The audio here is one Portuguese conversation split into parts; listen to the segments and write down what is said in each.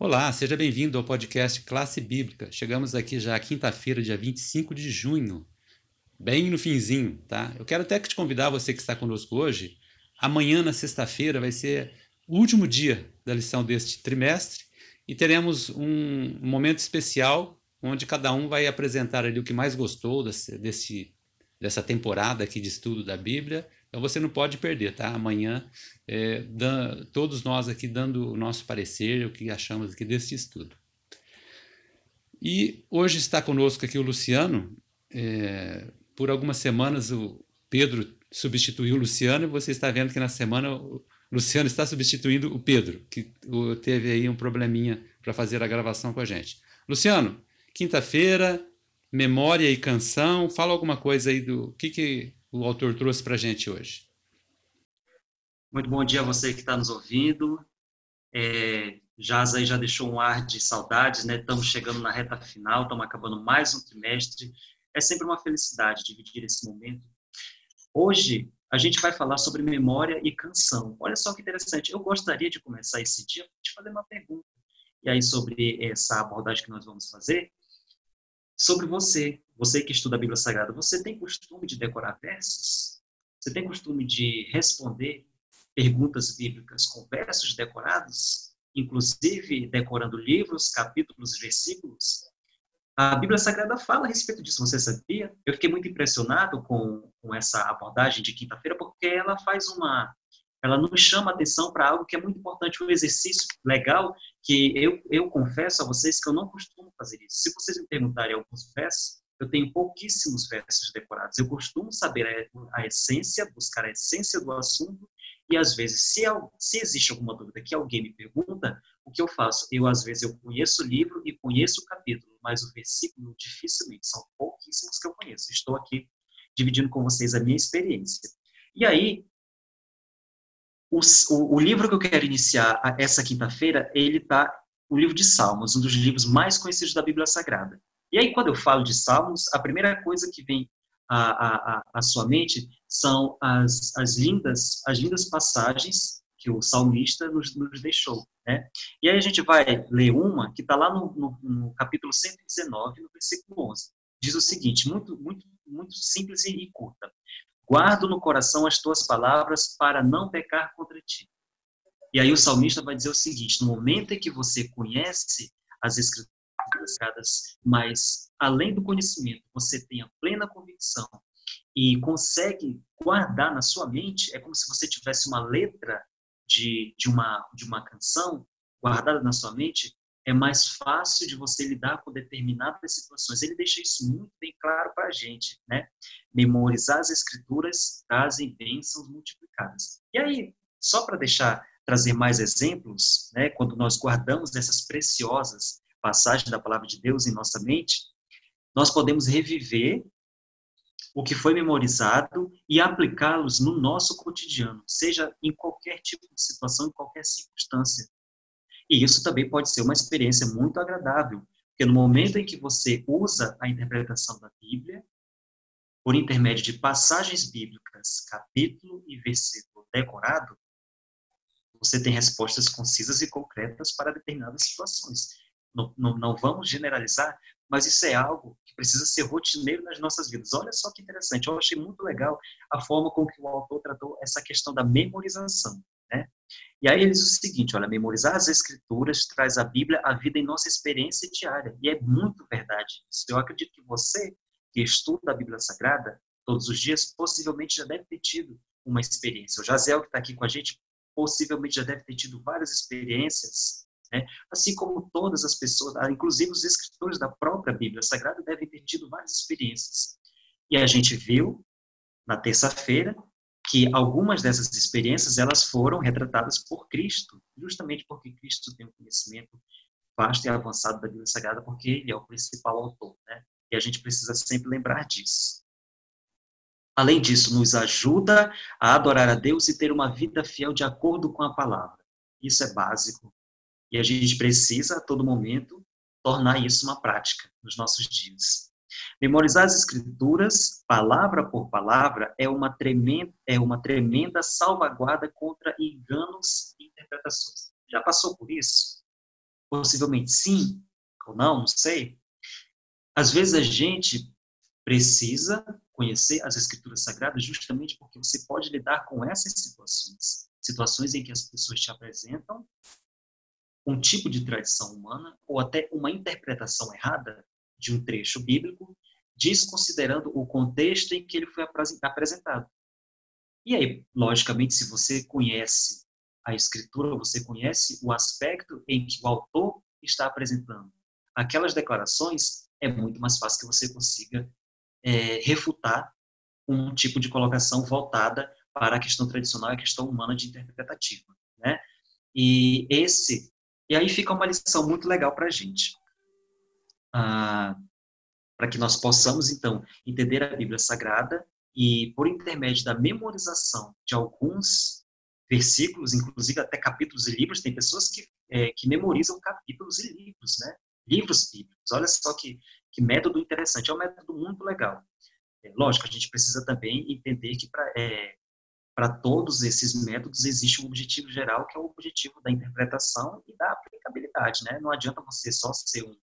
Olá, seja bem-vindo ao podcast Classe Bíblica. Chegamos aqui já quinta-feira, dia 25 de junho, bem no finzinho, tá? Eu quero até te convidar, você que está conosco hoje, amanhã, na sexta-feira, vai ser o último dia da lição deste trimestre e teremos um, momento especial onde cada um vai apresentar ali o que mais gostou desse, desse dessa temporada aqui de estudo da Bíblia então você não pode perder, tá? Amanhã, é, dan, todos nós aqui dando o nosso parecer, o que achamos aqui desse estudo. E hoje está conosco aqui o Luciano. É, por algumas semanas o Pedro substituiu o Luciano e você está vendo que na semana o Luciano está substituindo o Pedro, que teve aí um probleminha para fazer a gravação com a gente. Luciano, quinta-feira, memória e canção, fala alguma coisa aí do que, que o autor trouxe para a gente hoje. Muito bom dia a você que está nos ouvindo. É, Jaz aí já deixou um ar de saudades, né? Estamos chegando na reta final, estamos acabando mais um trimestre. É sempre uma felicidade dividir esse momento. Hoje a gente vai falar sobre memória e canção. Olha só que interessante. Eu gostaria de começar esse dia te fazer uma pergunta. E aí sobre essa abordagem que nós vamos fazer, sobre você, você que estuda a Bíblia Sagrada, você tem costume de decorar versos? Você tem costume de responder perguntas bíblicas com versos decorados, inclusive decorando livros, capítulos, versículos? A Bíblia Sagrada fala a respeito disso, você sabia? Eu fiquei muito impressionado com, com essa abordagem de quinta-feira, porque ela faz uma ela nos chama atenção para algo que é muito importante, um exercício legal que eu, eu confesso a vocês que eu não costumo fazer isso. Se vocês me perguntarem alguns versos, eu tenho pouquíssimos versos decorados. Eu costumo saber a, essência, buscar a essência do assunto e às vezes, se, se existe alguma dúvida que alguém me pergunta, o que eu faço? Eu às vezes eu conheço o livro e conheço o capítulo, mas o versículo dificilmente são pouquíssimos que eu conheço. Estou aqui dividindo com vocês a minha experiência. E aí, o, o, o, livro que eu quero iniciar essa quinta-feira, ele está o livro de Salmos, um dos livros mais conhecidos da Bíblia Sagrada. E aí, quando eu falo de Salmos, a primeira coisa que vem à, à, à sua mente são as, as, lindas, as lindas passagens que o salmista nos, nos deixou. Né? E aí a gente vai ler uma que está lá no, no, no, capítulo 119, no versículo 11. Diz o seguinte, muito, muito, muito simples e curta. Guardo no coração as tuas palavras para não pecar contra ti. E aí o salmista vai dizer o seguinte: no momento em que você conhece as mas além do conhecimento, você tem a plena convicção e consegue guardar na sua mente, é como se você tivesse uma letra de, de, uma, de uma canção guardada na sua mente, é mais fácil de você lidar com determinadas situações. Ele deixa isso muito bem claro para a gente, né? Memorizar as escrituras trazem bênçãos multiplicadas. E aí, só para deixar trazer mais exemplos, né? Quando nós guardamos essas preciosas passagens da palavra de Deus em nossa mente, nós podemos reviver o que foi memorizado e aplicá-los no nosso cotidiano, seja em qualquer tipo de situação, em qualquer circunstância. E isso também pode ser uma experiência muito agradável, porque no momento em que você usa a interpretação da Bíblia, por intermédio de passagens bíblicas, capítulo e versículo decorado, você tem respostas concisas e concretas para determinadas situações. Não, não, vamos generalizar, mas isso é algo que precisa ser rotineiro nas nossas vidas. Olha só que interessante, eu achei muito legal a forma com que o autor tratou essa questão da memorização. Né? E aí ele diz o seguinte, olha, memorizar as escrituras traz a Bíblia à vida em nossa experiência diária. E é muito verdade isso. Eu acredito que você que estuda a Bíblia Sagrada todos os dias, possivelmente já deve ter tido uma experiência. O Jazel, que está aqui com a gente, possivelmente já deve ter tido várias experiências, né? assim como todas as pessoas, ah, inclusive os escritores da própria Bíblia Sagrada, devem ter tido várias experiências. E a gente viu, na terça-feira, que algumas dessas experiências elas foram retratadas por Cristo, justamente porque Cristo tem um conhecimento vasto e avançado da Bíblia Sagrada, porque ele é o principal autor, né? E a gente precisa sempre lembrar disso. Além disso, nos ajuda a adorar a Deus e ter uma vida fiel de acordo com a palavra. Isso é básico. E a gente precisa, a todo momento, tornar isso uma prática nos nossos dias. Memorizar as escrituras, palavra por palavra, é uma tremenda, é uma tremenda salvaguarda contra enganos e interpretações. Já passou por isso? Possivelmente sim ou não, não sei. Às vezes a gente precisa conhecer as escrituras sagradas justamente porque você pode lidar com essas situações, situações em que as pessoas te apresentam um tipo de tradição humana ou até uma interpretação errada de um trecho bíblico, desconsiderando o contexto em que ele foi apresentado. E aí, logicamente, se você conhece a escritura, você conhece o aspecto em que o autor está apresentando aquelas declarações, é muito mais fácil que você consiga é, refutar um tipo de colocação voltada para a questão tradicional e a questão humana de interpretativa, né? E esse e aí fica uma lição muito legal para a gente, ah, para que nós possamos então entender a Bíblia Sagrada e por intermédio da memorização de alguns versículos, inclusive até capítulos e livros, tem pessoas que é, que memorizam capítulos e livros, né? Livros bíblicos. Olha só que que método interessante. É um método muito legal. É, lógico, a gente precisa também entender que para é, para todos esses métodos existe um objetivo geral, que é o objetivo da interpretação e da aplicabilidade. Né? Não adianta você só ser um,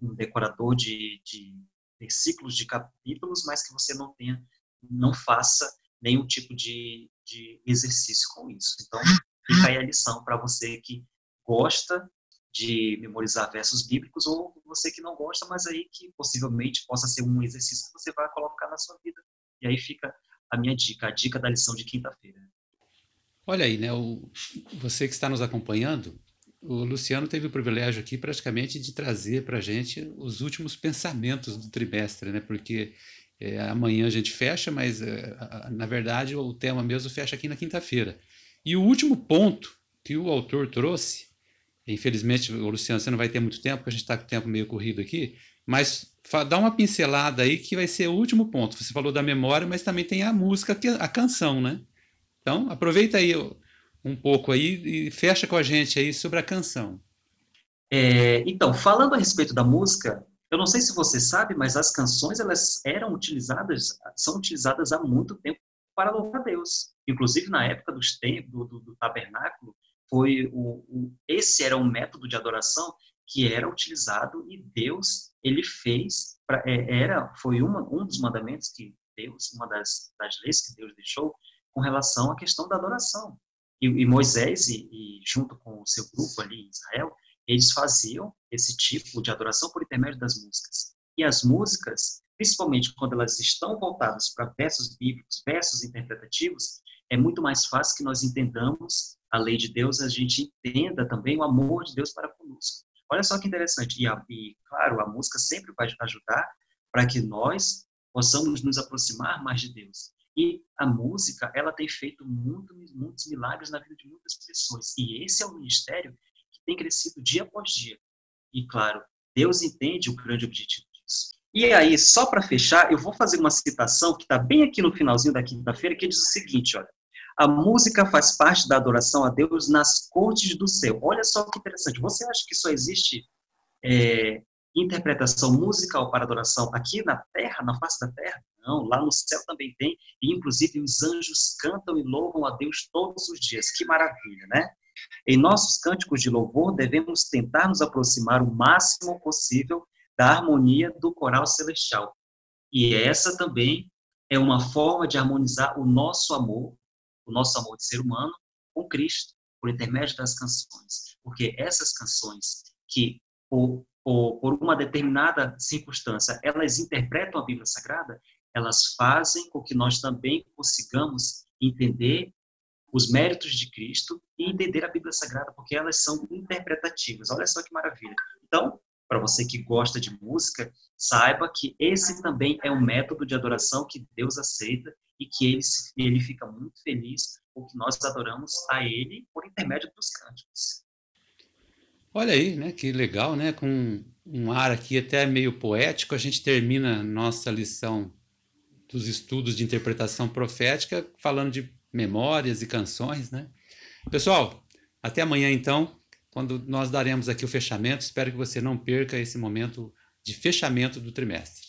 um decorador de, de versículos, de capítulos, mas que você não tenha, não faça nenhum tipo de, de exercício com isso. Então, fica aí a lição para você que gosta de memorizar versos bíblicos ou você que não gosta, mas aí que possivelmente possa ser um exercício que você vai colocar na sua vida. E aí fica a minha dica, a dica da lição de quinta-feira. Olha aí, né? O, você que está nos acompanhando, o Luciano teve o privilégio aqui praticamente de trazer para a gente os últimos pensamentos do trimestre, né? Porque é, amanhã a gente fecha, mas é, na verdade o tema mesmo fecha aqui na quinta-feira. E o último ponto que o autor trouxe, infelizmente, Luciano, você não vai ter muito tempo, porque a gente está com o tempo meio corrido aqui, mas dá uma pincelada aí que vai ser o último ponto. Você falou da memória, mas também tem a música, a canção, né? Então, aproveita aí um pouco aí e fecha com a gente aí sobre a canção. É, então, falando a respeito da música, eu não sei se você sabe, mas as canções elas eram utilizadas, são utilizadas há muito tempo para louvar Deus. Inclusive na época dos tempos, do, do, do tabernáculo, foi o, o, esse era um método de adoração que era utilizado e Deus ele fez pra, é, era foi uma, um dos mandamentos que Deus uma das, das leis que Deus deixou com relação à questão da adoração. E, e Moisés e, e, junto com o seu grupo ali em Israel eles faziam esse tipo de adoração por intermédio das músicas. E as músicas principalmente quando elas estão voltadas para versos bíblicos versos interpretativos é muito mais fácil que nós entendamos a lei de Deus a gente entenda também o amor de Deus para conosco Olha só que interessante. E, a, e claro, a música sempre vai ajudar para que nós possamos nos aproximar mais de Deus. E a música, ela tem feito muito, muitos milagres na vida de muitas pessoas. E esse é um ministério que tem crescido dia após dia. E claro, Deus entende o grande objetivo disso. E aí, só para fechar, eu vou fazer uma citação que está bem aqui no finalzinho da quinta-feira, que diz o seguinte, olha. A música faz parte da adoração a Deus nas cortes do céu. Olha só que interessante. Você acha que só existe é, interpretação musical para adoração aqui na terra, na face da terra? Não, lá no céu também tem. E, inclusive, os anjos cantam e louvam a Deus todos os dias. Que maravilha, né? Em nossos cânticos de louvor, devemos tentar nos aproximar o máximo possível da harmonia do coral celestial. E essa também é uma forma de harmonizar o nosso amor o nosso amor de ser humano com Cristo, por intermédio das canções. Porque essas canções que, por, por, por uma determinada circunstância, elas interpretam a Bíblia Sagrada, elas fazem com que nós também consigamos entender os méritos de Cristo e entender a Bíblia Sagrada, porque elas são interpretativas. Olha só que maravilha. Então, para você que gosta de música, saiba que esse também é um método de adoração que Deus aceita e que ele, ele fica muito feliz porque nós adoramos a ele por intermédio dos cânticos. Olha aí, né, que legal, né, com um ar aqui até meio poético, a gente termina nossa lição dos estudos de interpretação profética falando de memórias e canções, né? Pessoal, até amanhã então, quando nós daremos aqui o fechamento. Espero que você não perca esse momento de fechamento do trimestre.